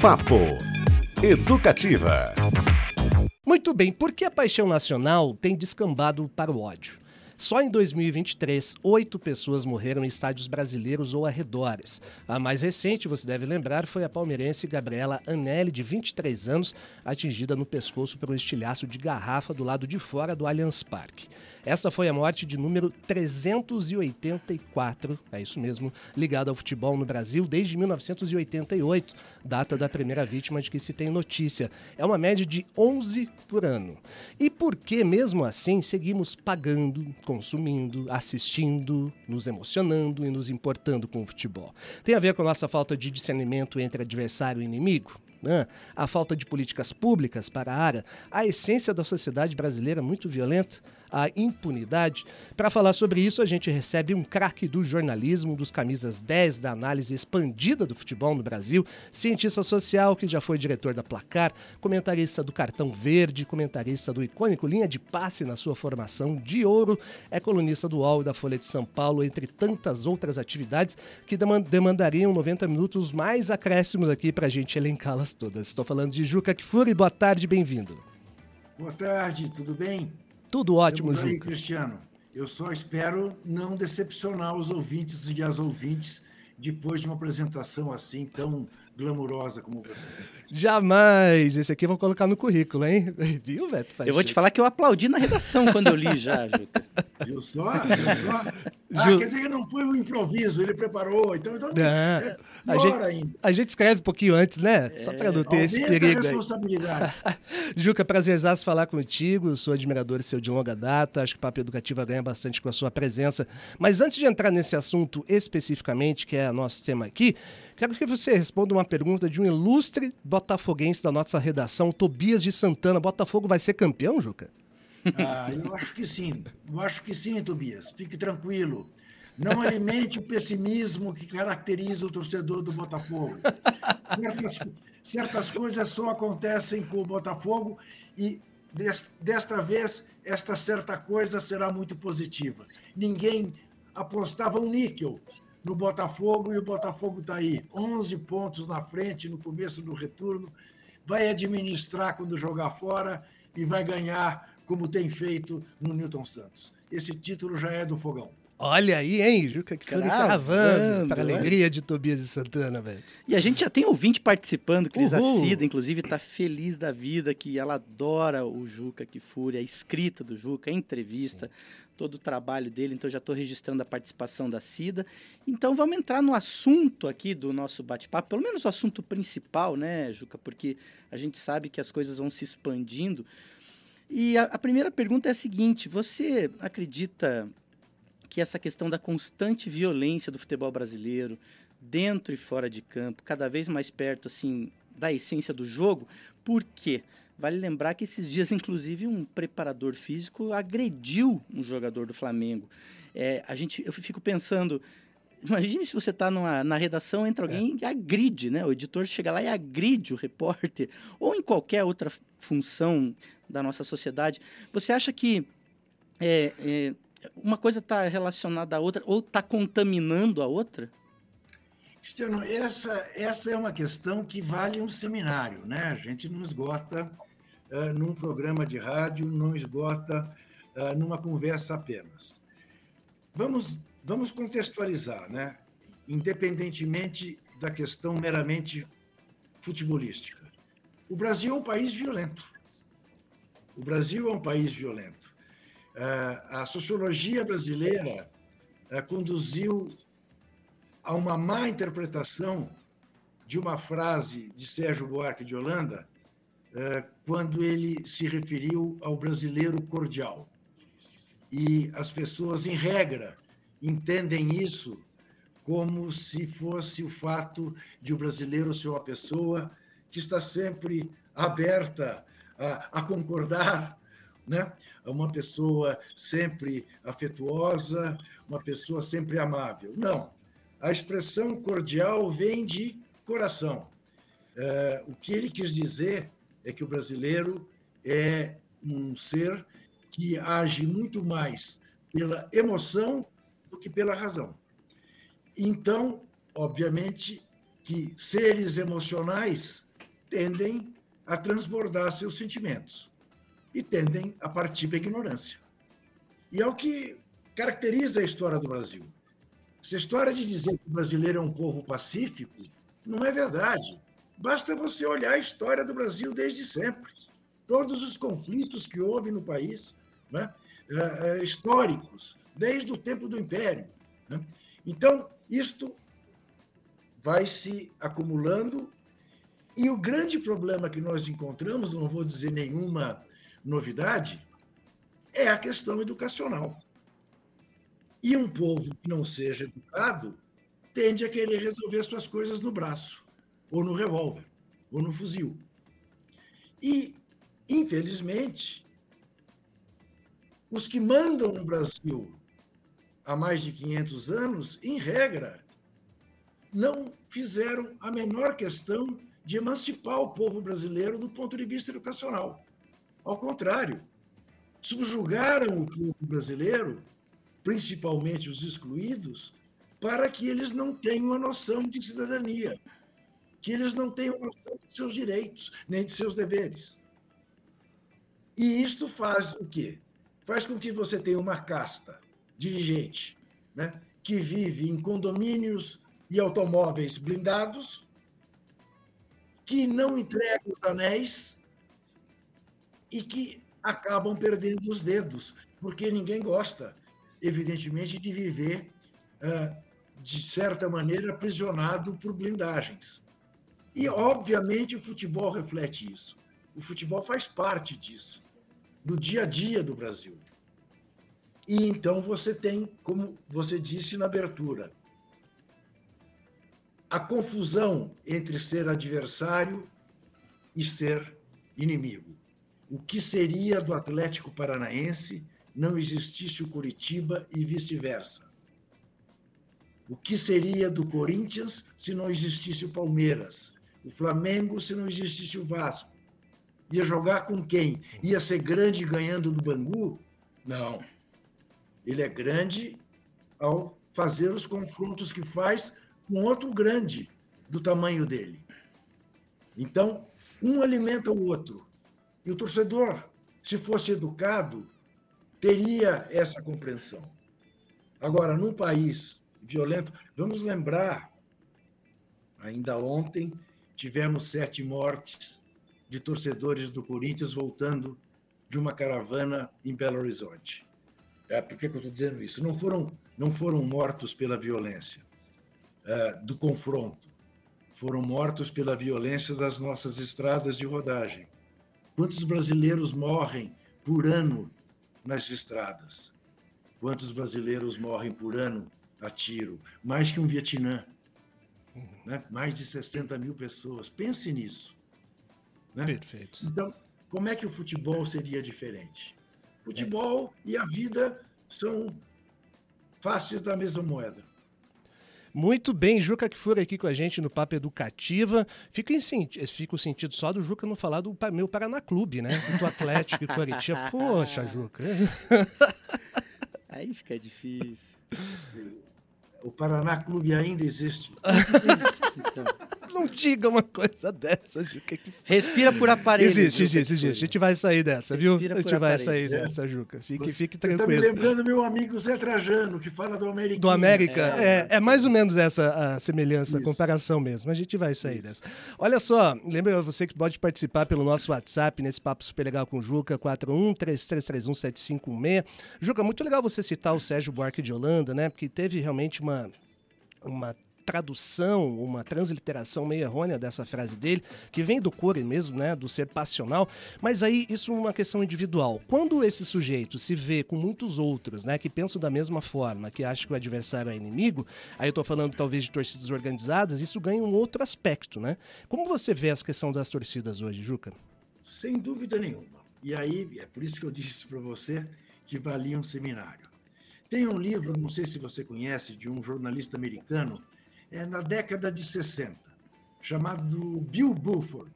Papo Educativa. Muito bem, por que a paixão nacional tem descambado para o ódio? Só em 2023, oito pessoas morreram em estádios brasileiros ou arredores. A mais recente, você deve lembrar, foi a palmeirense Gabriela Anelli, de 23 anos, atingida no pescoço por um estilhaço de garrafa do lado de fora do Allianz Parque. Essa foi a morte de número 384, é isso mesmo, ligada ao futebol no Brasil desde 1988, data da primeira vítima de que se tem notícia. É uma média de 11 por ano. E por que, mesmo assim, seguimos pagando, consumindo, assistindo, nos emocionando e nos importando com o futebol? Tem a ver com a nossa falta de discernimento entre adversário e inimigo? Né? a falta de políticas públicas para a área, a essência da sociedade brasileira muito violenta, a impunidade. Para falar sobre isso, a gente recebe um craque do jornalismo, dos camisas 10 da análise expandida do futebol no Brasil, cientista social que já foi diretor da Placar, comentarista do Cartão Verde, comentarista do icônico Linha de Passe na sua formação de ouro, é colunista do UOL e da Folha de São Paulo, entre tantas outras atividades que demandariam 90 minutos mais acréscimos aqui para a gente elencá-las todas. Estou falando de Juca Kifuri, boa tarde, bem-vindo. Boa tarde, tudo bem? Tudo ótimo, Juca. aí, Cristiano. Eu só espero não decepcionar os ouvintes e as ouvintes depois de uma apresentação assim tão glamurosa como você. Jamais! Esse aqui eu vou colocar no currículo, hein? Viu, Beto? Eu vou te falar que eu aplaudi na redação quando eu li já, Juca. Viu só? Viu só? Ah, Ju... quer dizer que não foi um improviso, ele preparou. Então, então é, a, gente, ainda. a gente escreve um pouquinho antes, né? É, Só para não ter esse perigo. A responsabilidade. Juca, prazerzaço falar contigo. Sou admirador seu de longa data. Acho que o Papo Educativa ganha bastante com a sua presença. Mas antes de entrar nesse assunto especificamente, que é o nosso tema aqui, quero que você responda uma pergunta de um ilustre botafoguense da nossa redação, Tobias de Santana. Botafogo vai ser campeão, Juca? Ah, eu acho que sim. Eu acho que sim, Tobias. Fique tranquilo. Não alimente o pessimismo que caracteriza o torcedor do Botafogo. Certas, certas coisas só acontecem com o Botafogo e desta vez esta certa coisa será muito positiva. Ninguém apostava um níquel no Botafogo e o Botafogo está aí, 11 pontos na frente no começo do retorno, vai administrar quando jogar fora e vai ganhar como tem feito no Newton Santos. Esse título já é do Fogão. Olha aí, hein, Juca, que foi cravando, para a alegria de Tobias e Santana, velho. E a gente já tem ouvinte participando, Cris Acida, inclusive está feliz da vida, que ela adora o Juca Kifuri, a escrita do Juca, a entrevista, Sim. Todo o trabalho dele, então já estou registrando a participação da Cida. Então vamos entrar no assunto aqui do nosso bate-papo, pelo menos o assunto principal, né, Juca, porque a gente sabe que as coisas vão se expandindo. E a, a primeira pergunta é a seguinte: você acredita que essa questão da constante violência do futebol brasileiro, dentro e fora de campo, cada vez mais perto assim da essência do jogo, por quê? Vale lembrar que esses dias, inclusive, um preparador físico agrediu um jogador do Flamengo. É, a gente, eu fico pensando, Imagine se você está na redação, entra alguém é. e agride, né? O editor chega lá e agride o repórter, ou em qualquer outra função da nossa sociedade. Você acha que é, é, uma coisa está relacionada à outra ou está contaminando a outra? Cristiano, essa, essa é uma questão que vale um seminário, né? A gente não esgota uh, num programa de rádio, não esgota uh, numa conversa apenas. Vamos Vamos contextualizar, né? independentemente da questão meramente futebolística. O Brasil é um país violento. O Brasil é um país violento. Eh, a sociologia brasileira conduziu a uma má interpretação de uma frase de Sérgio Buarque de Holanda, quando ele se referiu ao brasileiro cordial. E as pessoas, em regra, entendem isso como se fosse o fato de o brasileiro ser uma pessoa que está sempre aberta a, a concordar, né? uma pessoa sempre afetuosa, uma pessoa sempre amável. Não. A expressão cordial vem de coração. É, o que ele quis dizer é que o brasileiro é um ser que age muito mais pela emoção do que pela razão. Então, obviamente, que seres emocionais tendem a transbordar seus sentimentos e tendem a partir para a ignorância. E é o que caracteriza a história do Brasil. Essa história de dizer que o brasileiro é um povo pacífico não é verdade. Basta você olhar a história do Brasil desde sempre. Todos os conflitos que houve no país, né, é, é, históricos, desde o tempo do Império. Né? Então, isto vai se acumulando. E o grande problema que nós encontramos, não vou dizer nenhuma novidade, é a questão educacional. E um povo que não seja educado tende a querer resolver suas coisas no braço, ou no revólver, ou no fuzil. E, infelizmente, os que mandam no Brasil há mais de 500 anos, em regra, não fizeram a menor questão de emancipar o povo brasileiro do ponto de vista educacional. Ao contrário, subjugaram o povo brasileiro, principalmente os excluídos, para que eles não tenham a noção de cidadania, que eles não tenham noção de seus direitos, nem de seus deveres. E isto faz o quê? Faz com que você tenha uma casta dirigente né, que vive em condomínios e automóveis blindados, que não entrega os anéis e que acabam perdendo os dedos, porque ninguém gosta, evidentemente, de viver, ah, de certa maneira, aprisionado por blindagens. E, obviamente, o futebol reflete isso. O futebol faz parte disso, do dia a dia do Brasil. E então você tem, como você disse na abertura, a confusão entre ser adversário e ser inimigo o que seria do Atlético Paranaense não existisse o Curitiba e vice-versa? O que seria do Corinthians se não existisse o Palmeiras? O Flamengo se não existisse o Vasco? Ia jogar com quem? Ia ser grande ganhando do Bangu? Não. Ele é grande ao fazer os confrontos que faz com outro grande do tamanho dele. Então, um alimenta o outro. E o torcedor, se fosse educado, teria essa compreensão. Agora, num país violento, vamos lembrar, ainda ontem tivemos sete mortes de torcedores do Corinthians voltando de uma caravana em Belo Horizonte. É, por que, eu estou dizendo isso? Não foram, não foram mortos pela violência é, do confronto, foram mortos pela violência das nossas estradas de rodagem. Quantos brasileiros morrem por ano nas estradas? Quantos brasileiros morrem por ano a tiro? Mais que um Vietnã. Né? Mais de 60 mil pessoas. Pense nisso. Né? Perfeito. Então, como é que o futebol seria diferente? Futebol é. e a vida são faces da mesma moeda. Muito bem, Juca que for aqui com a gente no Papo Educativa. Fica, em, fica o sentido só do Juca não falar do meu Paraná Clube, né? Do Atlético e Coritiba. Poxa, Juca. Aí fica difícil. O Paraná Clube ainda existe. Não diga uma coisa dessa, Juca. Que... Respira por aparelho. Existe, existe, existe. A gente vai sair dessa, viu? Respira a gente vai aparelho. sair dessa, Juca. Fique, fique Você tranquilo. Você tá me lembrando meu amigo Zé Trajano, que fala do América. Do América? É, é, é, mais ou menos essa a semelhança, Isso. a comparação mesmo. A gente vai sair Isso. dessa. Olha só, lembra você que pode participar pelo nosso WhatsApp nesse papo super legal com o Juca, 4133317516. Juca, muito legal você citar o Sérgio Buarque de Holanda, né? Porque teve realmente uma uma tradução, uma transliteração meio errônea dessa frase dele, que vem do core mesmo, né, do ser passional, mas aí isso é uma questão individual. Quando esse sujeito se vê com muitos outros, né, que pensam da mesma forma, que acham que o adversário é inimigo, aí eu tô falando talvez de torcidas organizadas, isso ganha um outro aspecto, né? Como você vê essa questão das torcidas hoje, Juca? Sem dúvida nenhuma. E aí, é por isso que eu disse para você que valia um seminário. Tem um livro, não sei se você conhece, de um jornalista americano, é, na década de 60, chamado Bill Bulford.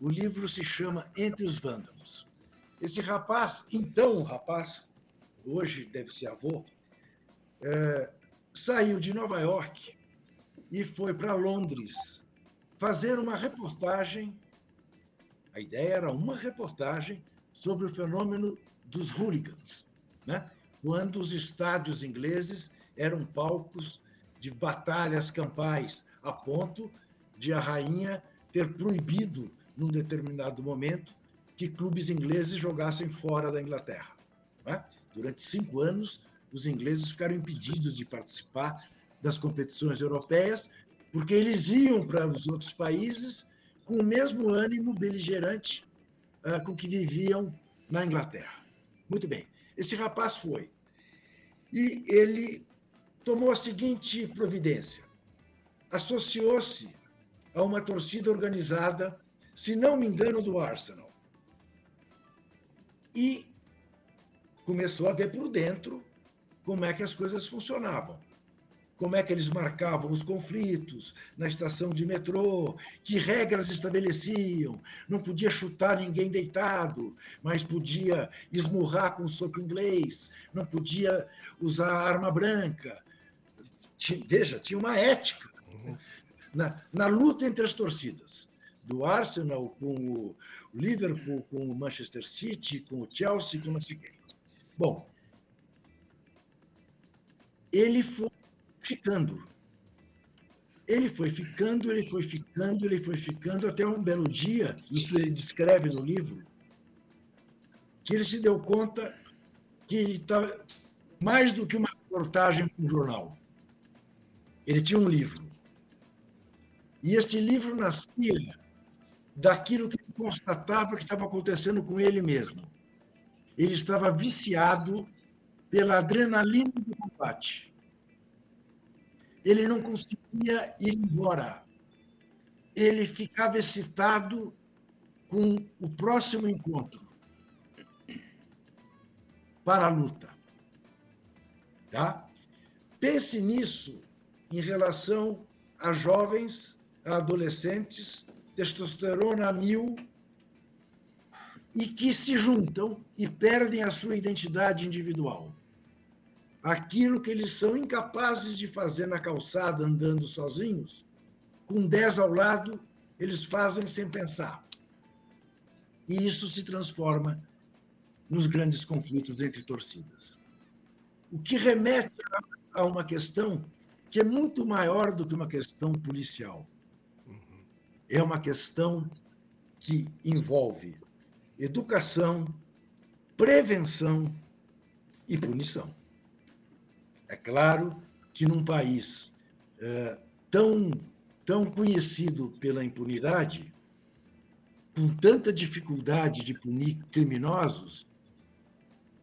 O livro se chama Entre os Vândalos. Esse rapaz, então rapaz, hoje deve ser avô, é, saiu de Nova York e foi para Londres fazer uma reportagem A ideia era uma reportagem sobre o fenômeno dos hooligans, né? Quando os estádios ingleses eram palcos de batalhas campais, a ponto de a rainha ter proibido, num determinado momento, que clubes ingleses jogassem fora da Inglaterra. Né? Durante cinco anos, os ingleses ficaram impedidos de participar das competições europeias, porque eles iam para os outros países com o mesmo ânimo beligerante uh, com que viviam na Inglaterra. Muito bem. Esse rapaz foi. E ele tomou a seguinte providência: associou-se a uma torcida organizada, se não me engano, do Arsenal. E começou a ver por dentro como é que as coisas funcionavam como é que eles marcavam os conflitos na estação de metrô, que regras estabeleciam. Não podia chutar ninguém deitado, mas podia esmurrar com soco inglês, não podia usar arma branca. Veja, tinha uma ética na, na luta entre as torcidas. Do Arsenal com o Liverpool, com o Manchester City, com o Chelsea, com quem. Bom, ele foi ficando. Ele foi ficando, ele foi ficando, ele foi ficando, até um belo dia, isso ele descreve no livro, que ele se deu conta que ele estava mais do que uma reportagem para um jornal. Ele tinha um livro. E este livro nascia daquilo que ele constatava que estava acontecendo com ele mesmo. Ele estava viciado pela adrenalina do combate ele não conseguia ir embora. Ele ficava excitado com o próximo encontro para a luta. Tá? Pense nisso em relação a jovens, a adolescentes, testosterona mil, e que se juntam e perdem a sua identidade individual aquilo que eles são incapazes de fazer na calçada andando sozinhos, com dez ao lado, eles fazem sem pensar. E isso se transforma nos grandes conflitos entre torcidas. O que remete a uma questão que é muito maior do que uma questão policial. É uma questão que envolve educação, prevenção e punição. É claro que num país é, tão, tão conhecido pela impunidade, com tanta dificuldade de punir criminosos,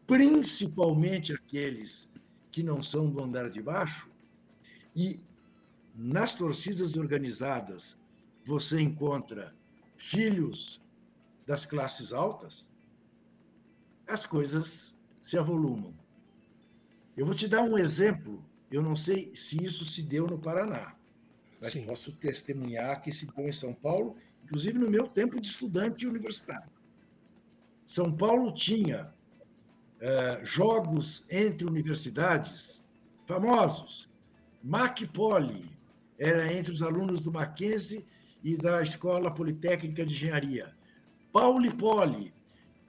principalmente aqueles que não são do andar de baixo, e nas torcidas organizadas você encontra filhos das classes altas, as coisas se avolumam. Eu vou te dar um exemplo. Eu não sei se isso se deu no Paraná, mas Sim. posso testemunhar que se deu em São Paulo, inclusive no meu tempo de estudante universitário. São Paulo tinha é, jogos entre universidades famosos. Mac Poli era entre os alunos do Mackenzie e da Escola Politécnica de Engenharia. Pauli Poli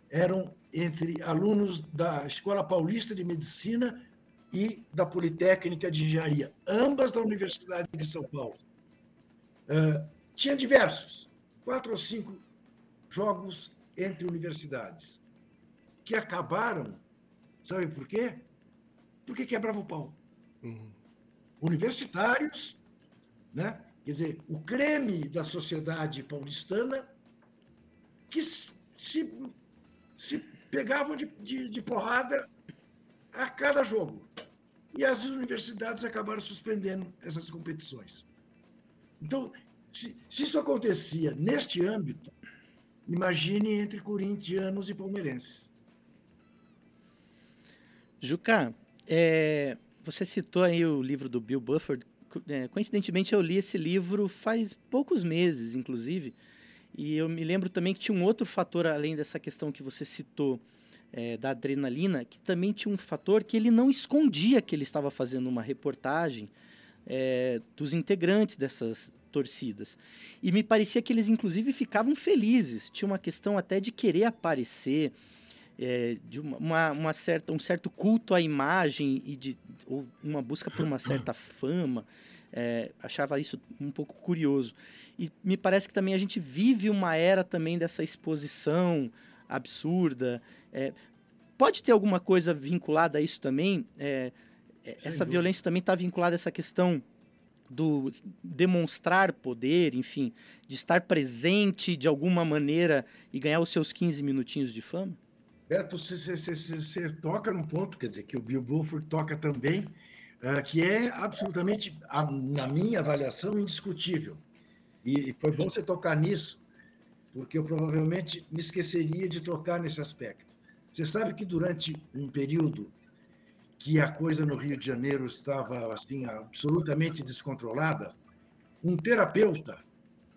eram entre alunos da Escola Paulista de Medicina e da Politécnica de Engenharia, ambas da Universidade de São Paulo. Uh, tinha diversos, quatro ou cinco jogos entre universidades, que acabaram, sabe por quê? Porque quebrava o pau. Uhum. Universitários, né? quer dizer, o creme da sociedade paulistana, que se, se pegavam de, de, de porrada a cada jogo. E as universidades acabaram suspendendo essas competições. Então, se, se isso acontecia neste âmbito, imagine entre corintianos e palmeirenses. Juca, é, você citou aí o livro do Bill Buford. É, coincidentemente, eu li esse livro faz poucos meses, inclusive. E eu me lembro também que tinha um outro fator além dessa questão que você citou, é, da adrenalina, que também tinha um fator que ele não escondia que ele estava fazendo uma reportagem é, dos integrantes dessas torcidas. E me parecia que eles, inclusive, ficavam felizes. Tinha uma questão até de querer aparecer, é, de uma, uma, certa, um certo culto à imagem e de ou uma busca por uma certa fama. É, achava isso um pouco curioso. E me parece que também a gente vive uma era também dessa exposição absurda. É, pode ter alguma coisa vinculada a isso também? É, é essa dúvida. violência também está vinculada a essa questão do demonstrar poder, enfim, de estar presente de alguma maneira e ganhar os seus 15 minutinhos de fama? Beto, você, você, você toca num ponto, quer dizer, que o Bill Bulford toca também, uh, que é absolutamente, na minha avaliação, indiscutível. E foi bom você tocar nisso, porque eu provavelmente me esqueceria de tocar nesse aspecto. Você sabe que durante um período que a coisa no Rio de Janeiro estava assim absolutamente descontrolada, um terapeuta,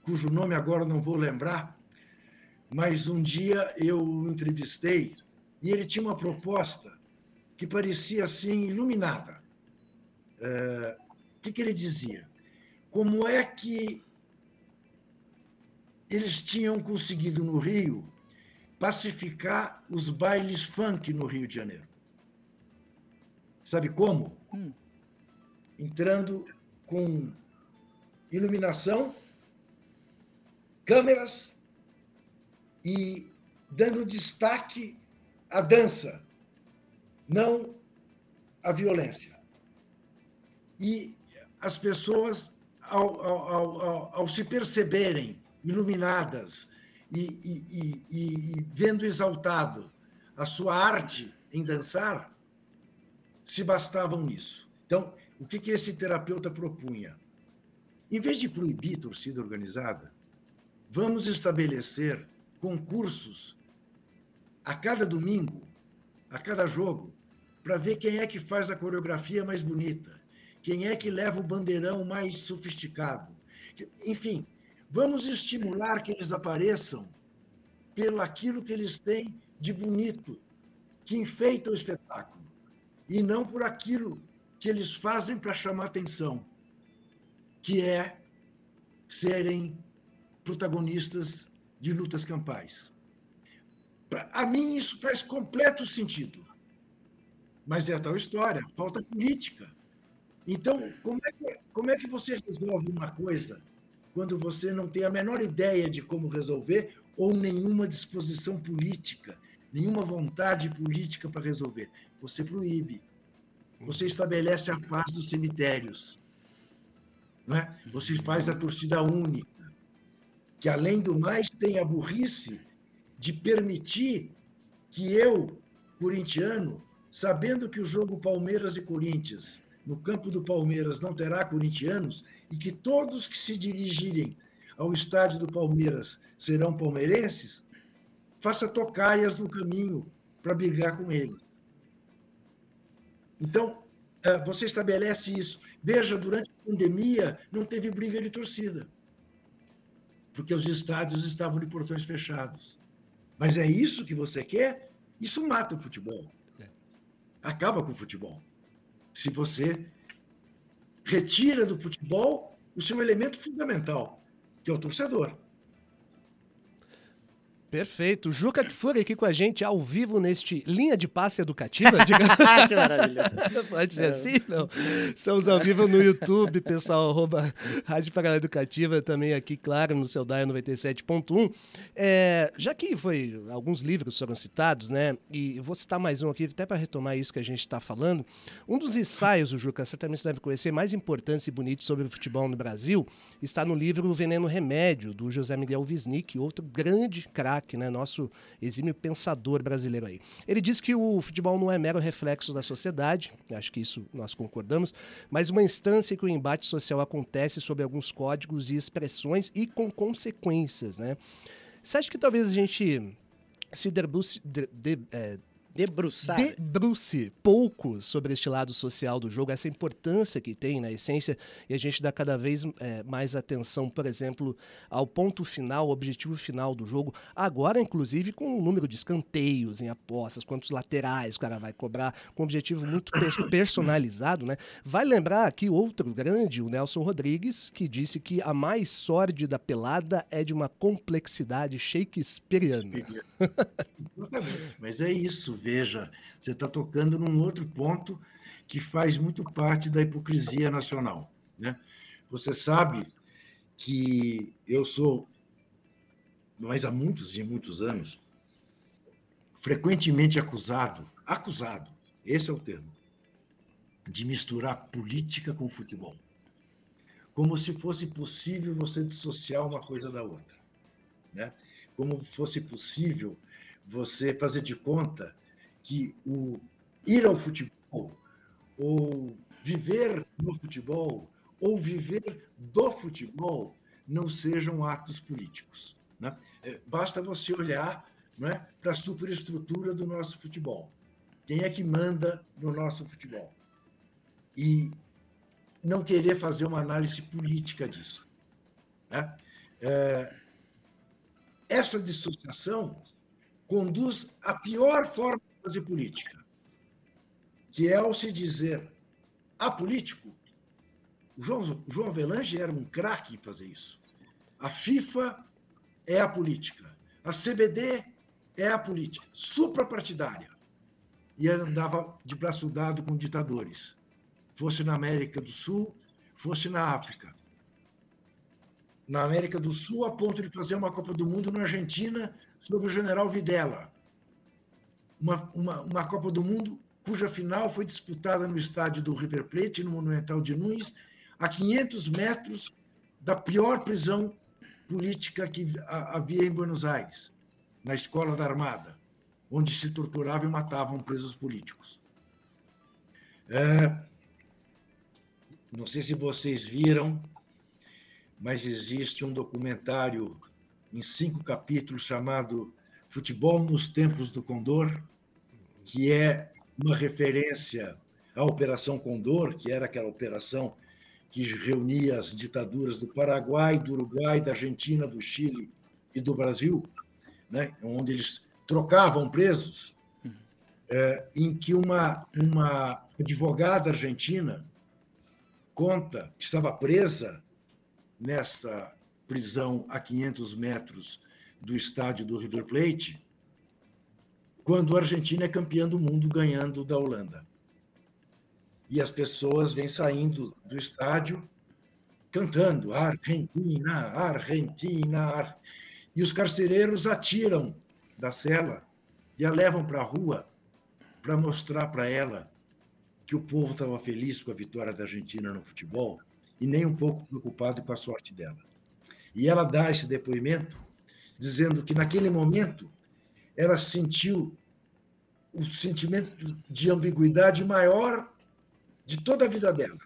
cujo nome agora não vou lembrar, mas um dia eu o entrevistei e ele tinha uma proposta que parecia assim iluminada. É, o que, que ele dizia? Como é que eles tinham conseguido no Rio pacificar os bailes funk no Rio de Janeiro? Sabe como? Hum. Entrando com iluminação, câmeras e dando destaque à dança, não à violência. E as pessoas, ao, ao, ao, ao se perceberem iluminadas e, e, e, e vendo exaltado a sua arte em dançar, se bastavam nisso. Então, o que, que esse terapeuta propunha? Em vez de proibir torcida organizada, vamos estabelecer concursos a cada domingo, a cada jogo, para ver quem é que faz a coreografia mais bonita, quem é que leva o bandeirão mais sofisticado. Enfim, vamos estimular que eles apareçam pelo aquilo que eles têm de bonito, que enfeita o espetáculo, e não por aquilo que eles fazem para chamar atenção, que é serem protagonistas de lutas campais. A mim, isso faz completo sentido. Mas é a tal história, falta política. Então, como é, que, como é que você resolve uma coisa quando você não tem a menor ideia de como resolver ou nenhuma disposição política, nenhuma vontade política para resolver? Você proíbe. Você estabelece a paz dos cemitérios. Não é? Você faz a torcida única que, além do mais, tem a burrice de permitir que eu, corintiano, sabendo que o jogo Palmeiras e Corinthians, no campo do Palmeiras, não terá corintianos, e que todos que se dirigirem ao estádio do Palmeiras serão palmeirenses, faça tocaias no caminho para brigar com eles. Então, eh, você estabelece isso. Veja, durante a pandemia, não teve briga de torcida porque os estádios estavam de portões fechados. Mas é isso que você quer? Isso mata o futebol. É. Acaba com o futebol. Se você retira do futebol o seu elemento fundamental, que é o torcedor. Perfeito. Juca Kfouri aqui com a gente ao vivo neste Linha de Passe Educativa. que maravilha. Pode ser é. assim? Não. Estamos ao vivo no YouTube, pessoal, arroba Rádio Paraná Educativa, também aqui, claro, no seu DAI 97.1. É, já que foi, alguns livros foram citados, né? E vou citar mais um aqui, até para retomar isso que a gente está falando. Um dos ensaios, o Juca, certamente você deve conhecer, mais importantes e bonitos sobre o futebol no Brasil, está no livro O Veneno Remédio, do José Miguel Wisnik, outro grande craque né, nosso exímio pensador brasileiro aí. Ele diz que o futebol não é mero reflexo da sociedade, acho que isso nós concordamos, mas uma instância em que o embate social acontece sobre alguns códigos e expressões e com consequências. Né? Você acha que talvez a gente se debruce, de, de, é, Debruçar. Debruce pouco sobre este lado social do jogo, essa importância que tem na essência, e a gente dá cada vez é, mais atenção, por exemplo, ao ponto final, ao objetivo final do jogo. Agora, inclusive, com o número de escanteios em apostas, quantos laterais o cara vai cobrar, com um objetivo muito personalizado, né? Vai lembrar aqui outro grande, o Nelson Rodrigues, que disse que a mais sórdida pelada é de uma complexidade shakespeariana. Mas é isso veja, você está tocando num outro ponto que faz muito parte da hipocrisia nacional. Né? Você sabe que eu sou, mas há muitos e muitos anos, frequentemente acusado, acusado, esse é o termo, de misturar política com futebol. Como se fosse possível você dissociar uma coisa da outra. Né? Como fosse possível você fazer de conta que o ir ao futebol, ou viver no futebol, ou viver do futebol, não sejam atos políticos. Né? É, basta você olhar né, para a superestrutura do nosso futebol. Quem é que manda no nosso futebol? E não querer fazer uma análise política disso. Né? É, essa dissociação conduz à pior forma fazer política, que é ao se dizer apolítico. O João, João Avelange era um craque em fazer isso. A FIFA é a política. A CBD é a política, suprapartidária. E ele andava de braço dado com ditadores, fosse na América do Sul, fosse na África. Na América do Sul, a ponto de fazer uma Copa do Mundo na Argentina sobre o general Videla uma, uma, uma Copa do Mundo cuja final foi disputada no estádio do River Plate, no Monumental de Nunes, a 500 metros da pior prisão política que havia em Buenos Aires, na Escola da Armada, onde se torturavam e matavam presos políticos. É, não sei se vocês viram, mas existe um documentário em cinco capítulos chamado Futebol nos Tempos do Condor, que é uma referência à Operação Condor, que era aquela operação que reunia as ditaduras do Paraguai, do Uruguai, da Argentina, do Chile e do Brasil, né, onde eles trocavam presos, é, em que uma, uma advogada argentina conta que estava presa nessa prisão a 500 metros do estádio do River Plate, quando a Argentina é campeã do mundo ganhando da Holanda. E as pessoas vêm saindo do estádio cantando Argentina, Argentina. E os carcereiros atiram da cela e a levam para a rua para mostrar para ela que o povo estava feliz com a vitória da Argentina no futebol e nem um pouco preocupado com a sorte dela. E ela dá esse depoimento dizendo que naquele momento ela sentiu o sentimento de ambiguidade maior de toda a vida dela.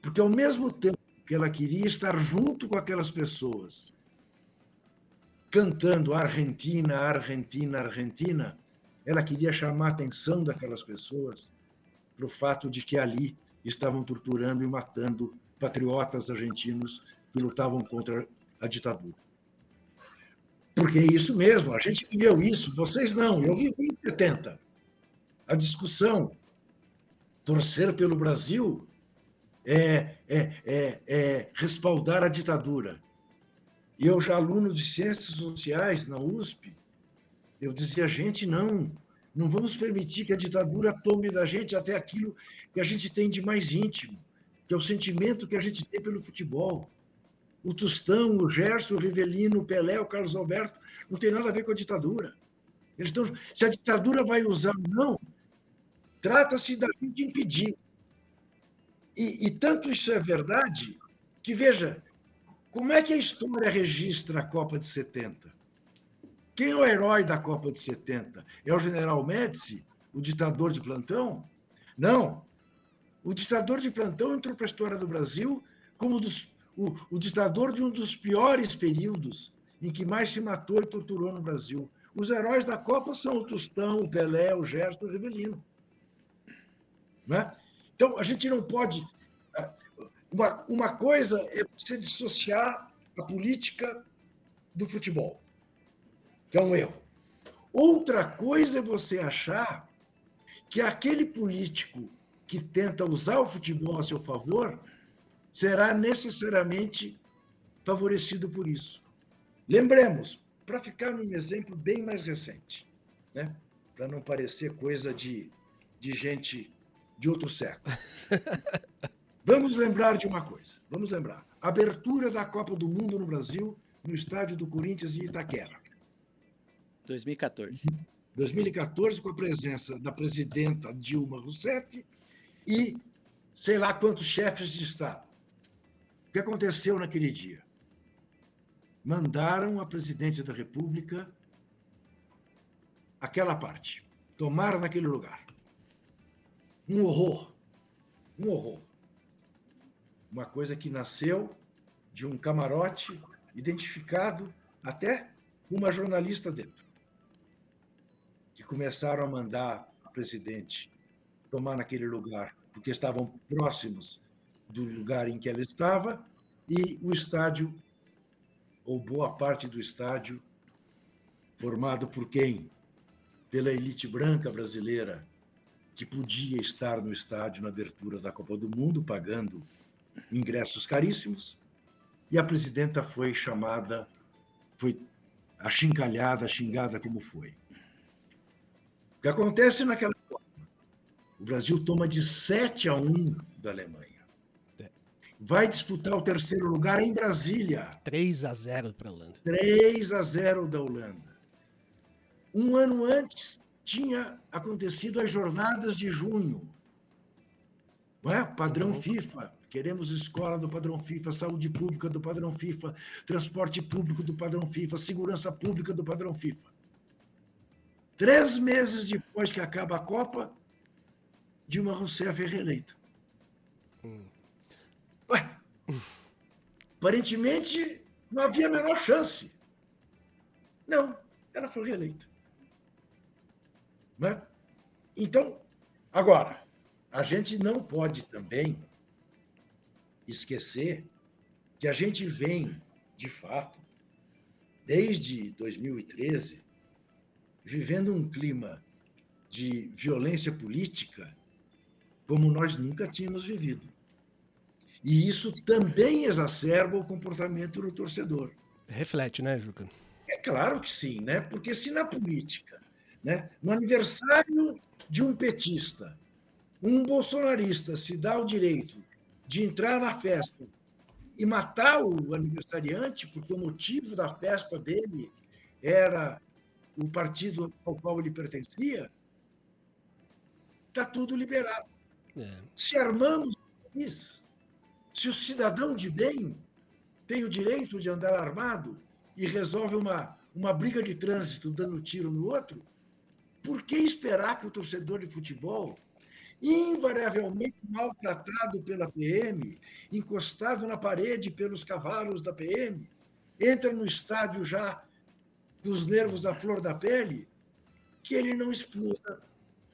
Porque ao mesmo tempo que ela queria estar junto com aquelas pessoas, cantando Argentina, Argentina, Argentina, ela queria chamar a atenção daquelas pessoas para o fato de que ali estavam torturando e matando patriotas argentinos que lutavam contra a ditadura. Porque é isso mesmo, a gente viveu isso, vocês não, eu vivi em 70. A discussão, torcer pelo Brasil é, é, é, é respaldar a ditadura. E eu, já aluno de Ciências Sociais na USP, eu dizia, gente, não, não vamos permitir que a ditadura tome da gente até aquilo que a gente tem de mais íntimo, que é o sentimento que a gente tem pelo futebol o Tostão, o Gerson, o Rivelino, o Pelé, o Carlos Alberto, não tem nada a ver com a ditadura. Eles estão, se a ditadura vai usar ou não, trata-se da gente impedir. E, e tanto isso é verdade que, veja, como é que a história registra a Copa de 70? Quem é o herói da Copa de 70? É o general Médici, o ditador de plantão? Não. O ditador de plantão entrou para a história do Brasil como dos o, o ditador de um dos piores períodos em que mais se matou e torturou no Brasil, Os heróis da Copa são o Tostão, o Pelé, o Gerson, o Rivelino. Né? Então, a gente não pode. Ah, uma, uma coisa é você dissociar a política do futebol, que é um erro. Outra coisa é você achar que aquele político que tenta usar o futebol a seu favor será necessariamente favorecido por isso. Lembremos, para ficar num exemplo bem mais recente, né? para não parecer coisa de, de gente de outro século. Vamos lembrar de uma coisa. Vamos lembrar. Abertura da Copa do Mundo no Brasil, no estádio do Corinthians em Itaquera. 2014. 2014, com a presença da presidenta Dilma Rousseff e sei lá quantos chefes de Estado. O que aconteceu naquele dia? Mandaram a presidente da República aquela parte. Tomaram naquele lugar. Um horror. Um horror. Uma coisa que nasceu de um camarote identificado até uma jornalista dentro. Que começaram a mandar a presidente tomar naquele lugar, porque estavam próximos do lugar em que ela estava, e o estádio, ou boa parte do estádio, formado por quem? Pela elite branca brasileira, que podia estar no estádio na abertura da Copa do Mundo, pagando ingressos caríssimos, e a presidenta foi chamada, foi achincalhada, xingada como foi. O que acontece naquela o Brasil toma de 7 a 1 da Alemanha. Vai disputar o terceiro lugar em Brasília. 3 a 0 para a Holanda. 3 a 0 da Holanda. Um ano antes, tinha acontecido as jornadas de junho. Não é? Padrão uhum. FIFA. Queremos escola do padrão FIFA, saúde pública do padrão FIFA, transporte público do padrão FIFA, segurança pública do padrão FIFA. Três meses depois que acaba a Copa, Dilma Rousseff é reeleita. Hum. Aparentemente não havia a menor chance. Não, ela foi reeleita. Né? Então, agora, a gente não pode também esquecer que a gente vem, de fato, desde 2013, vivendo um clima de violência política como nós nunca tínhamos vivido. E isso também exacerba o comportamento do torcedor. Reflete, né, Juca? É claro que sim, né? Porque se na política né? No aniversário de um petista, um bolsonarista se dá o direito de entrar na festa e matar o aniversariante, porque o motivo da festa dele era o partido ao qual ele pertencia, está tudo liberado. É. Se armamos isso, se o cidadão de bem tem o direito de andar armado e resolve uma, uma briga de trânsito dando tiro no outro, por que esperar que o torcedor de futebol, invariavelmente maltratado pela PM, encostado na parede pelos cavalos da PM, entra no estádio já com os nervos à flor da pele, que ele não exploda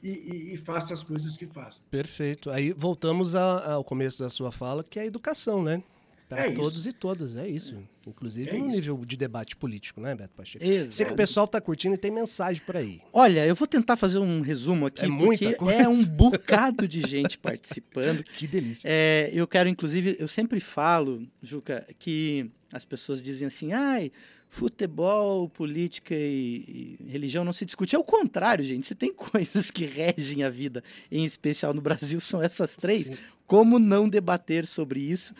e, e, e, faça as coisas que faz. Perfeito. Aí voltamos a, ao começo da sua fala, que é a educação, né? Para é todos isso. e todas, é isso. Inclusive é no isso. nível de debate político, né, Beto Pacheco? Exato. Sei que o pessoal está curtindo e tem mensagem por aí. Olha, eu vou tentar fazer um resumo aqui, é porque é um bocado de gente participando. Que delícia. É, eu quero, inclusive, eu sempre falo, Juca, que as pessoas dizem assim, ai, futebol, política e, e, religião não se discute. É o contrário, gente. Você tem coisas que regem a vida, em especial no Brasil, são essas três. Sim. Como não debater sobre isso?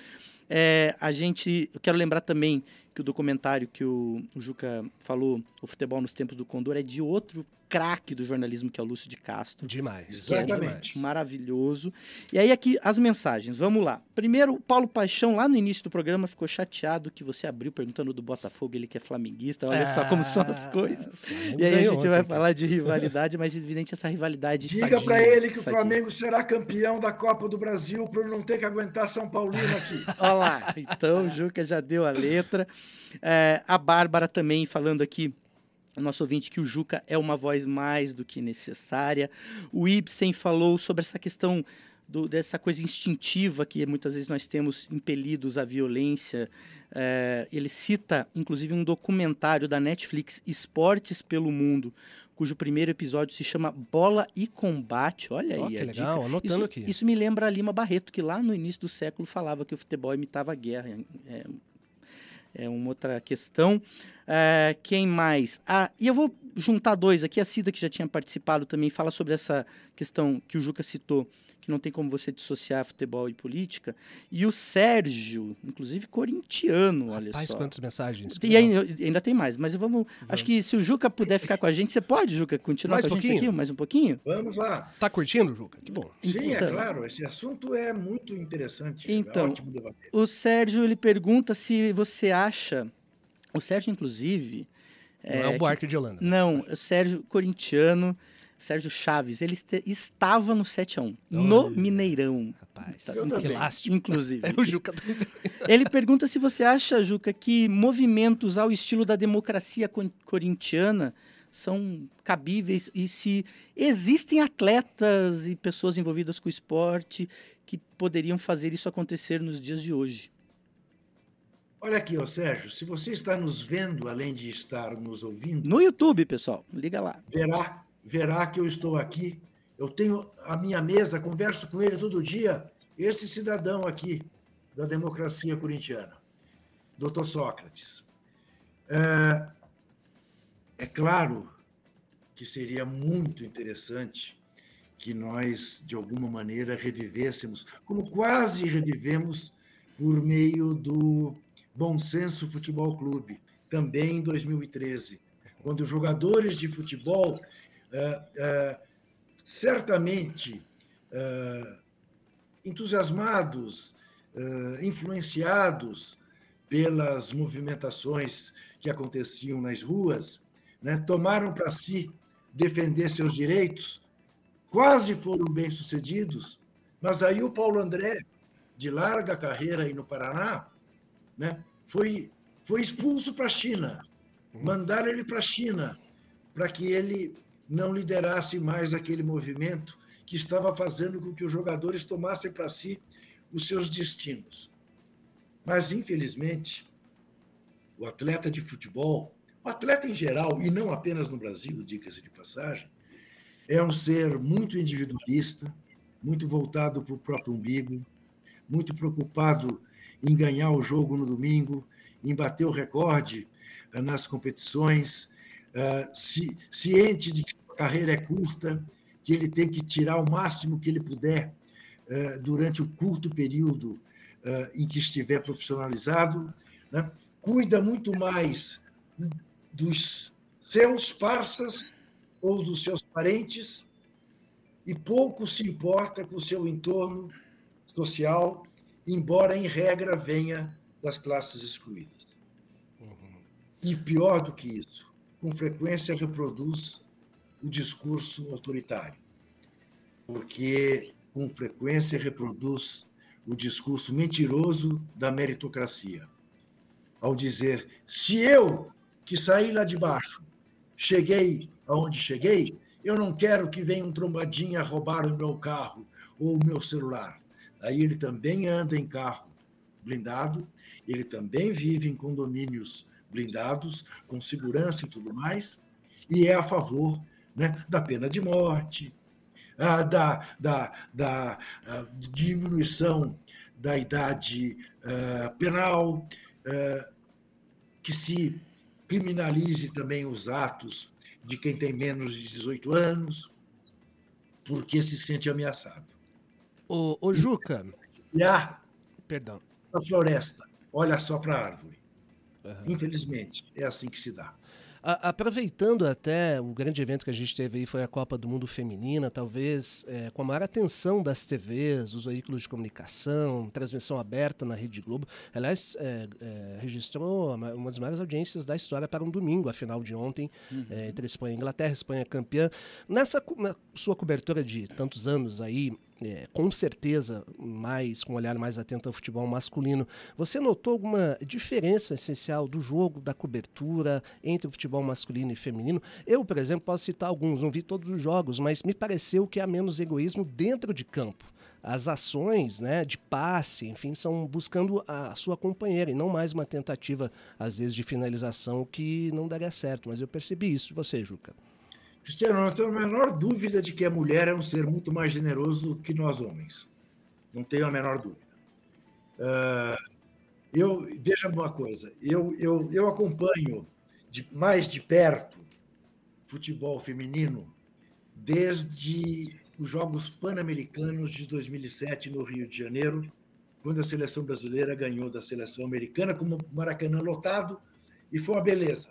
É, a gente, eu quero lembrar também que o documentário que o, o Juca falou, O Futebol nos Tempos do Condor, é de outro craque do jornalismo, que é o Lúcio de Castro. Demais. Exatamente. É maravilhoso. E aí aqui as mensagens, vamos lá. Primeiro, o Paulo Paixão, lá no início do programa, ficou chateado que você abriu perguntando do Botafogo, ele que é flamenguista, olha só como são as ah, coisas. E aí a gente ontem, vai cara. falar de rivalidade, mas evidente essa rivalidade Diga para ele que o Flamengo será campeão da Copa do Brasil para não ter que aguentar São Paulino aqui. olha lá, então o Juca já deu a letra. É, a Bárbara também falando aqui o nosso ouvinte que o Juca é uma voz mais do que necessária. O Ibsen falou sobre essa questão do, dessa coisa instintiva que muitas vezes nós temos impelidos à violência. É, ele cita, inclusive, um documentário da Netflix, Esportes pelo Mundo, cujo primeiro episódio se chama Bola e Combate. Olha oh, aí, que legal, dica. anotando isso, aqui. Isso me lembra a Lima Barreto, que lá no início do século falava que o futebol imitava a guerra. É, é uma outra questão. É, quem mais? Ah, e eu vou juntar dois aqui. A Cida, que já tinha participado também, fala sobre essa questão que o Juca citou que não tem como você dissociar futebol e política. E o Sérgio, inclusive corintiano, olha Rapaz, só. quantas mensagens. E ainda, ainda tem mais, mas vamos, vamos, Acho que se o Juca puder ficar com a gente, você pode, Juca, continuar mais com a gente aqui mais um pouquinho? Vamos lá. Tá curtindo, Juca? Que bom. Sim, então, é claro. Esse assunto é muito interessante. Então, é ótimo debater. o Sérgio ele pergunta se você acha. O Sérgio, inclusive. Não é, é o Buarque de Holanda. Não, o Sérgio corintiano. Sérgio Chaves, ele estava no 7x1, no Mineirão. Rapaz, tá, que elástico. Inclusive. É o Juca também. Ele pergunta se você acha, Juca, que movimentos ao estilo da democracia corintiana são cabíveis e se existem atletas e pessoas envolvidas com o esporte que poderiam fazer isso acontecer nos dias de hoje. Olha aqui, ó, Sérgio, se você está nos vendo, além de estar nos ouvindo. No YouTube, pessoal, liga lá. Verá verá que eu estou aqui. Eu tenho a minha mesa, converso com ele todo dia. Esse cidadão aqui da democracia corintiana, doutor Sócrates. É, é claro que seria muito interessante que nós, de alguma maneira, revivêssemos, como quase revivemos por meio do Bom Senso Futebol Clube, também em 2013, quando jogadores de futebol certamente é, entusiasmados, influenciados pelas movimentações que aconteciam nas ruas, né, tomaram para si defender seus direitos, quase foram bem-sucedidos, mas aí o Paulo André, de larga carreira aí no Paraná, né, foi, foi expulso para a China. Uhum. Mandaram ele para a China para que ele não liderasse mais aquele movimento que estava fazendo com que os jogadores tomassem para si os seus destinos. Mas, infelizmente, o atleta de futebol, o atleta em geral, e não apenas no Brasil, dica-se de passagem, é um ser muito individualista, muito voltado para o próprio umbigo, muito preocupado em ganhar o jogo no domingo, em bater o recorde eh, nas competições, eh, ciente de que carreira é curta, que ele tem que tirar o máximo que ele puder eh, durante o curto período eh, em que estiver profissionalizado, né? cuida muito mais dos seus parceiros ou dos seus parentes e pouco se importa com o seu entorno social, embora em regra venha das classes excluídas. Uhum. E pior do que isso, com frequência reproduz o discurso autoritário, porque com frequência reproduz o discurso mentiroso da meritocracia. Ao dizer, se eu, que saí lá de baixo, cheguei aonde cheguei, eu não quero que venha um trombadinha roubar o meu carro ou o meu celular. Aí ele também anda em carro blindado, ele também vive em condomínios blindados, com segurança e tudo mais, e é a favor né, da pena de morte, da, da, da diminuição da idade uh, penal, que se criminalize também os atos de quem tem menos de 18 anos, porque se sente ameaçado. Ô, ô Juca. E Perdão. a floresta, olha só para a árvore. Uhum. Infelizmente, é assim que se dá. A, aproveitando até o grande evento que a gente teve aí foi a Copa do Mundo Feminina, talvez é, com a maior atenção das TVs, dos veículos de comunicação, transmissão aberta na Rede Globo. Aliás, é, é, registrou uma das maiores audiências da história para um domingo, a final de ontem, uhum. entre Espanha e Inglaterra, Espanha campeã. Nessa sua cobertura de tantos anos aí, é, com certeza mais com um olhar mais atento ao futebol masculino. Você notou alguma diferença essencial do jogo, da cobertura entre o futebol masculino e feminino? Eu, por exemplo, posso citar alguns, não vi todos os jogos, mas me pareceu que há menos egoísmo dentro de campo as ações né, de passe, enfim, são buscando a sua companheira e não mais uma tentativa, às vezes, de finalização que não daria certo. Mas eu percebi isso de você, Juca. Cristiano, não tenho a menor dúvida de que a mulher é um ser muito mais generoso que nós homens. Não tenho a menor dúvida. Uh, eu veja uma coisa, eu, eu, eu acompanho de, mais de perto futebol feminino desde os Jogos Pan-Americanos de 2007 no Rio de Janeiro, quando a seleção brasileira ganhou da seleção americana com o Maracanã lotado e foi uma beleza.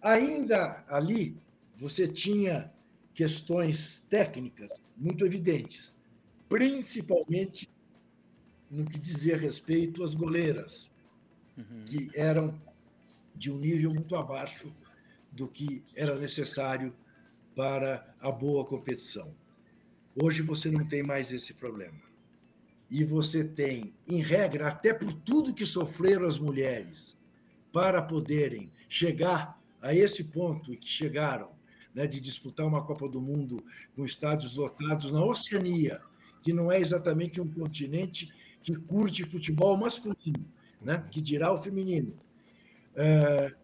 Ainda ali você tinha questões técnicas muito evidentes, principalmente no que dizia respeito às goleiras, uhum. que eram de um nível muito abaixo do que era necessário para a boa competição. Hoje você não tem mais esse problema. E você tem, em regra, até por tudo que sofreram as mulheres para poderem chegar a esse ponto que chegaram, né, de disputar uma Copa do Mundo com estádios lotados na Oceania, que não é exatamente um continente que curte futebol masculino, né, que dirá o feminino. É,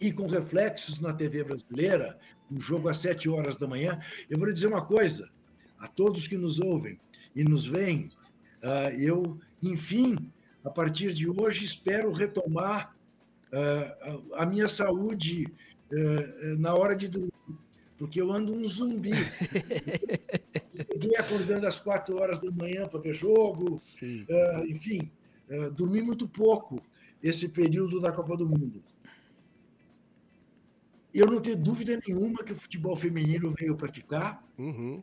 e com reflexos na TV brasileira, um jogo às sete horas da manhã. Eu vou lhe dizer uma coisa: a todos que nos ouvem e nos veem, ah, eu, enfim, a partir de hoje, espero retomar ah, a minha saúde ah, na hora de dormir, porque eu ando um zumbi. Ninguém acordando às quatro horas da manhã para ver jogo, enfim, dormi muito pouco esse período da Copa do Mundo. Eu não tenho dúvida nenhuma que o futebol feminino veio para ficar. Uhum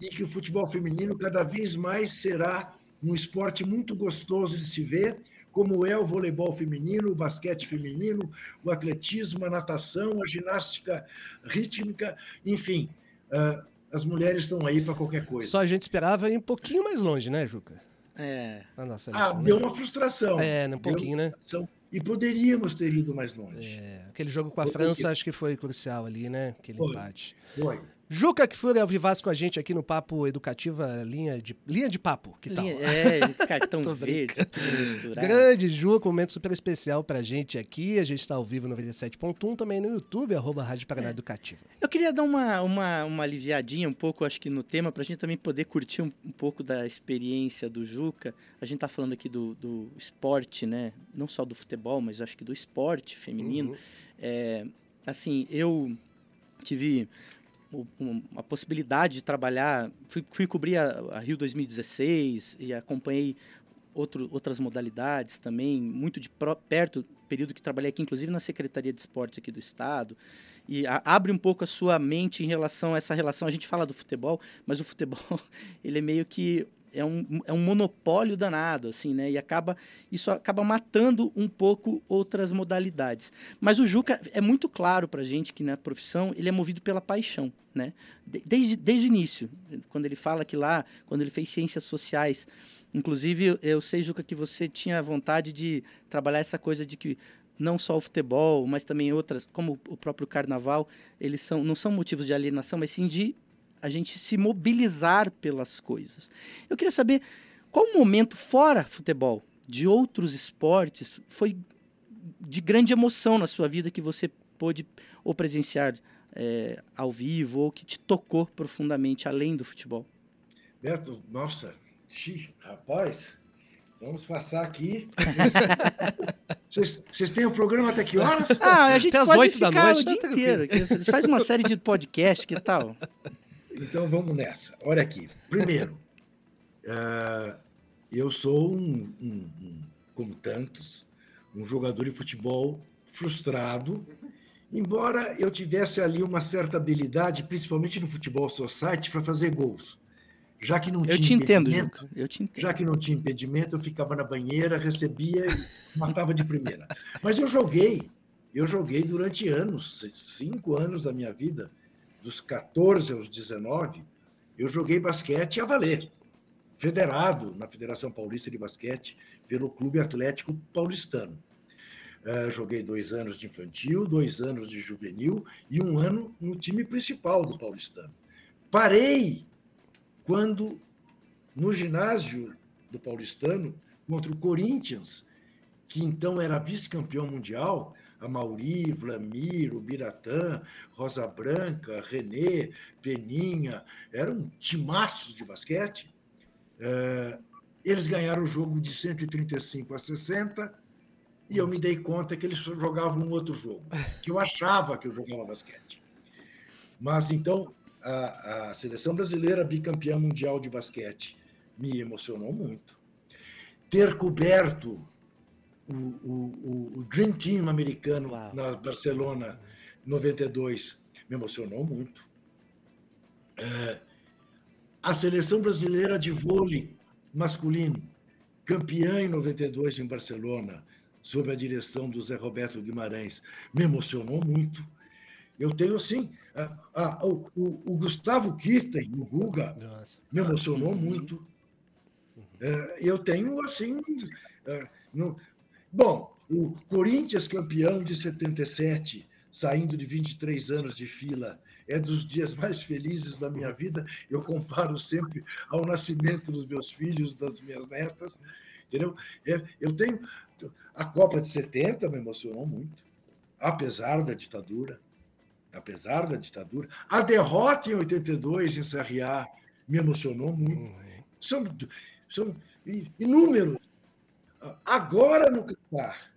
e que o futebol feminino cada vez mais será um esporte muito gostoso de se ver, como é o voleibol feminino, o basquete feminino, o atletismo, a natação, a ginástica rítmica, enfim, uh, as mulheres estão aí para qualquer coisa. Só a gente esperava ir um pouquinho mais longe, né, Juca? É. Nossa, ah, né? deu uma frustração. É, um pouquinho, né? E poderíamos ter ido mais longe. É, aquele jogo com a Poderia. França acho que foi crucial ali, né? Aquele foi. empate. Foi. Juca que foi ao Vivaz com a gente aqui no Papo Educativa Linha de, linha de Papo, que tal? É, cartão verde, Grande Juca, um momento super especial pra gente aqui. A gente está ao vivo no 97.1, também no YouTube, arroba Rádio Paraná é. Educativa. Eu queria dar uma, uma, uma aliviadinha um pouco, acho que no tema, pra gente também poder curtir um, um pouco da experiência do Juca. A gente tá falando aqui do, do esporte, né? Não só do futebol, mas acho que do esporte feminino. Uhum. É, assim, eu tive a possibilidade de trabalhar. Fui, fui cobrir a, a, Rio 2016 e acompanhei outro, outras modalidades também, muito de pro, perto, período que trabalhei aqui, inclusive na Secretaria de Esportes aqui do Estado. E a, abre um pouco a sua mente em relação a essa relação. A gente fala do futebol, mas o futebol ele é meio que é um, é um monopólio danado, assim, né? E acaba, isso acaba matando um pouco outras modalidades. Mas o Juca é muito claro para a gente que na profissão ele é movido pela paixão, né? Desde, desde o início, quando ele fala que lá, quando ele fez ciências sociais, inclusive eu sei, Juca, que você tinha vontade de trabalhar essa coisa de que não só o futebol, mas também outras, como o próprio carnaval, eles são, não são motivos de alienação, mas sim de a gente se mobilizar pelas coisas. Eu queria saber qual momento fora futebol, de outros esportes, foi de grande emoção na sua vida que você pôde ou presenciar é, ao vivo ou que te tocou profundamente além do futebol? Beto, nossa, rapaz, vamos passar aqui. Vocês têm o um programa até que horas? Ah, a gente até pode 8 da noite, o dia tá inteiro. A gente faz uma série de podcast, que tal? Então vamos nessa. Olha aqui. Primeiro, uh, eu sou um, um, um, como tantos, um jogador de futebol frustrado, embora eu tivesse ali uma certa habilidade, principalmente no futebol society, para fazer gols. Já que não eu tinha te entendo, Eu te entendo. Já que não tinha impedimento, eu ficava na banheira, recebia e matava de primeira. Mas eu joguei, eu joguei durante anos, cinco anos da minha vida, dos 14 aos 19, eu joguei basquete a valer. federado na Federação Paulista de Basquete pelo Clube Atlético Paulistano. Uh, joguei dois anos de infantil, dois anos de juvenil e um ano no time principal do Paulistano. Parei quando, no ginásio do Paulistano, contra o Corinthians, que então era vice-campeão mundial, a Mauri, Vlamir, o Biratã, Rosa Branca, Renê, Peninha, eram timaços de basquete. Uh, eles ganharam o jogo de 135 a 60 e eu me dei conta que eles jogavam um outro jogo, que eu achava que eu jogava basquete. Mas então, a, a seleção brasileira bicampeã mundial de basquete me emocionou muito. Ter coberto o, o, o Dream Team americano Uau. na Barcelona 92 me emocionou muito. É, a seleção brasileira de vôlei masculino, campeã em 92 em Barcelona, sob a direção do Zé Roberto Guimarães, me emocionou muito. Eu tenho, assim, a, a, o, o, Gustavo Kirten, o Guga, Nossa. me emocionou uhum. muito. É, eu tenho, assim, é, no, bom, o Corinthians campeão de 77, saindo de 23 anos de fila, é dos dias mais felizes da minha vida. Eu comparo sempre ao nascimento dos meus filhos, das minhas netas. Entendeu? É, eu tenho a Copa de 70 me emocionou muito, apesar da ditadura. Apesar da ditadura. A derrota em 82 em CRA me emocionou muito. Uhum. São, são inúmeros. Agora no Qatar,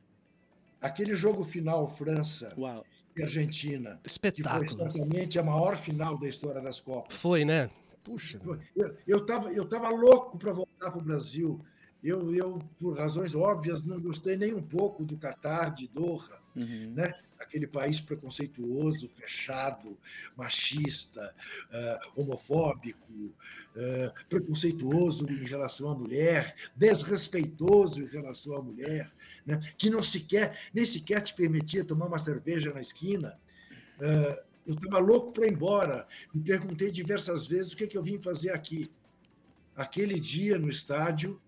aquele jogo final França Uau. e Argentina, Espetáculo. que foi certamente a maior final da história das Copas. Foi, né? Puxa. Eu estava eu tava louco para voltar para o Brasil eu, eu, por razões óbvias, não gostei nem um pouco do Catar, de Doha, uhum. né? Aquele país preconceituoso, fechado, machista, uh, homofóbico, uh, preconceituoso em relação à mulher, desrespeitoso em relação à mulher, né? que não sequer, nem sequer te permitia tomar uma cerveja na esquina. Uh, eu estava louco para ir embora. Me perguntei diversas vezes o que, é que eu vim fazer aqui. Aquele dia no estádio,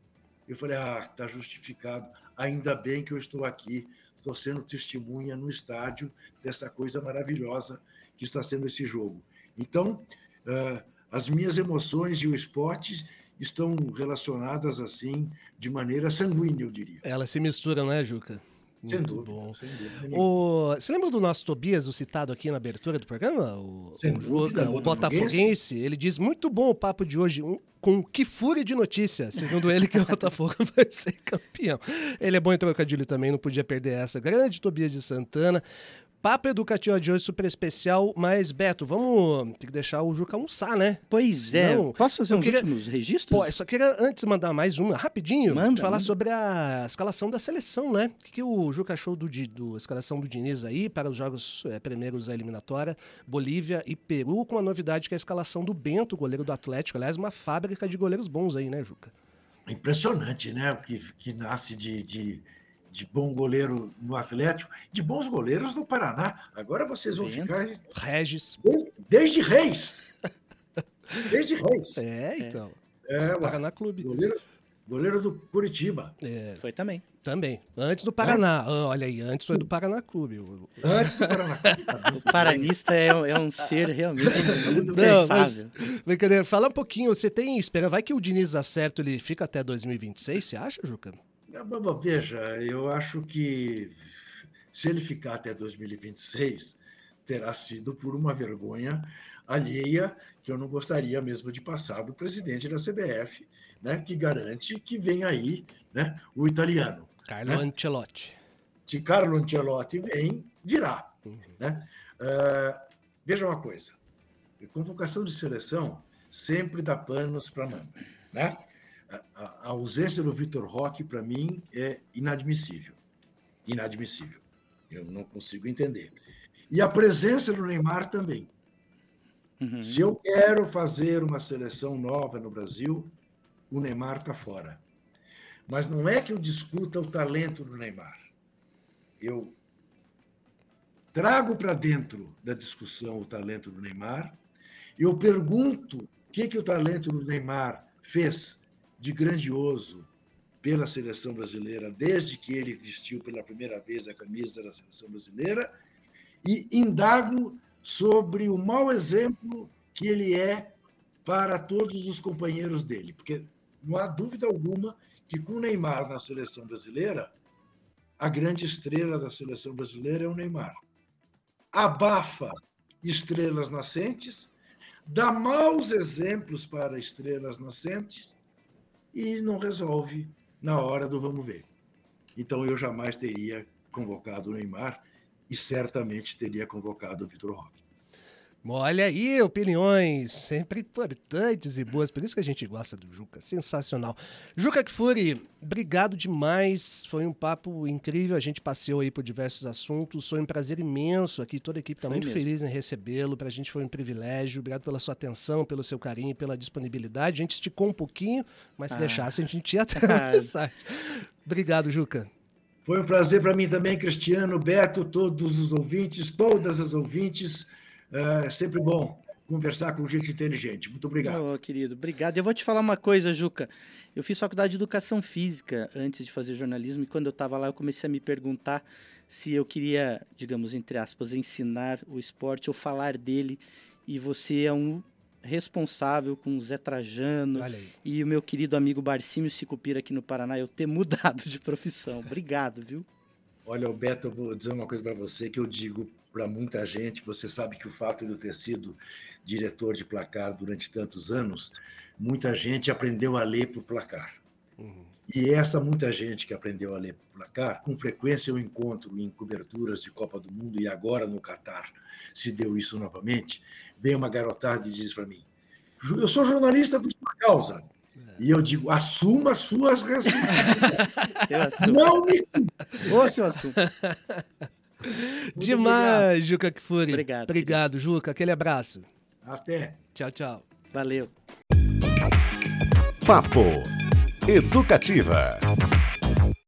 eu falei, ah, está justificado. Ainda bem que eu estou aqui, estou sendo testemunha no estádio dessa coisa maravilhosa que está sendo esse jogo. Então, uh, as minhas emoções e o esporte estão relacionadas assim de maneira sanguínea, eu diria. Elas se misturam, né, Juca? Sem dúvida, bom. Sem dúvida. O, você lembra do nosso Tobias, o citado aqui na abertura do programa? O, sem o, dúvida, o Botafoguense. Ele diz: muito bom o papo de hoje, um, com que fúria de notícia. Segundo ele, que o Botafogo vai ser campeão. Ele é bom em trocadilho também, não podia perder essa. Grande Tobias de Santana. Papo educativo de hoje super especial, mas Beto, vamos ter que deixar o Juca almoçar, né? Pois é. Não, Posso fazer uns queria... últimos registros? Pô, só queria antes mandar mais uma, rapidinho, manda, falar manda. sobre a escalação da seleção, né? O que, que o Juca achou do, do escalação do Diniz aí para os jogos é, primeiros da eliminatória, Bolívia e Peru, com a novidade que é a escalação do Bento, goleiro do Atlético. Aliás, uma fábrica de goleiros bons aí, né, Juca? Impressionante, né? Que, que nasce de... de de bom goleiro no Atlético, de bons goleiros no Paraná. Agora vocês vão ficar. Regis. Desde, desde Reis. Desde Reis. É, então. É, o Paraná Clube. Goleiro, goleiro do Curitiba. É. Foi também. Também. Antes do Paraná. É? Olha aí, antes foi do Paraná Clube. Antes do Paraná Clube. o paranista é, é, um ser realmente impensável. Brincadeira. Fala um pouquinho, você tem esperança? Vai que o Diniz acerta, ele fica até 2026, você acha, Juca? Veja, eu acho que se ele ficar até 2026, terá sido por uma vergonha alheia que eu não gostaria mesmo de passar do presidente da CBF, né, que garante que vem aí né, o italiano. Carlo né? Ancelotti. Se Carlo Ancelotti vem, virá. Uhum. Né? Uh, veja uma coisa: convocação de seleção sempre dá panos para manga. Né? A, ausência do Vitor Roque, para mim, é inadmissível. Inadmissível. Eu não consigo entender. E a presença do Neymar também. Uhum. Se eu quero fazer uma seleção nova no Brasil, o Neymar está fora. Mas não é que eu discuta o talento do Neymar. Eu trago para dentro da discussão o talento do Neymar. Eu pergunto o que, que o talento do Neymar fez de grandioso pela seleção brasileira desde que ele vestiu pela primeira vez a camisa da seleção brasileira e indago sobre o mau exemplo que ele é para todos os companheiros dele, porque não há dúvida alguma que com o Neymar na seleção brasileira, a grande estrela da seleção brasileira é o Neymar. Abafa estrelas nascentes, dá maus exemplos para estrelas nascentes e não resolve na hora do vamos ver. Então eu jamais teria convocado o Neymar e certamente teria convocado o Vitor Roque. Olha aí, opiniões sempre importantes e boas, por isso que a gente gosta do Juca, sensacional. Juca Kfouri, obrigado demais, foi um papo incrível, a gente passeou aí por diversos assuntos, foi um prazer imenso aqui, toda a equipe está muito mesmo. feliz em recebê-lo, para a gente foi um privilégio, obrigado pela sua atenção, pelo seu carinho, pela disponibilidade, a gente esticou um pouquinho, mas se ah. deixasse a gente ia ter uma mensagem. Obrigado, Juca. Foi um prazer para mim também, Cristiano, Beto, todos os ouvintes, todas as ouvintes, é sempre bom conversar com gente inteligente. Muito obrigado. Oh, querido, obrigado. Eu vou te falar uma coisa, Juca. Eu fiz faculdade de educação física antes de fazer jornalismo e quando eu estava lá eu comecei a me perguntar se eu queria, digamos, entre aspas, ensinar o esporte ou falar dele. E você é um responsável com o Zé Trajano e o meu querido amigo Barcímio Sicupira aqui no Paraná eu ter mudado de profissão. Obrigado, viu? Olha, Beto, eu vou dizer uma coisa para você que eu digo para muita gente. Você sabe que o fato de eu ter sido diretor de placar durante tantos anos, muita gente aprendeu a ler por placar. Uhum. E essa muita gente que aprendeu a ler por placar, com frequência eu encontro em coberturas de Copa do Mundo e agora no Catar se deu isso novamente. Vem uma garotada e diz para mim: Eu sou jornalista por sua causa. E eu digo, assuma as suas responsabilidades. Não me. Ô, seu assunto. Demais, Juca Kfouri. Obrigado. Obrigado, querido. Juca. Aquele abraço. Até. Tchau, tchau. Valeu. Papo Educativa.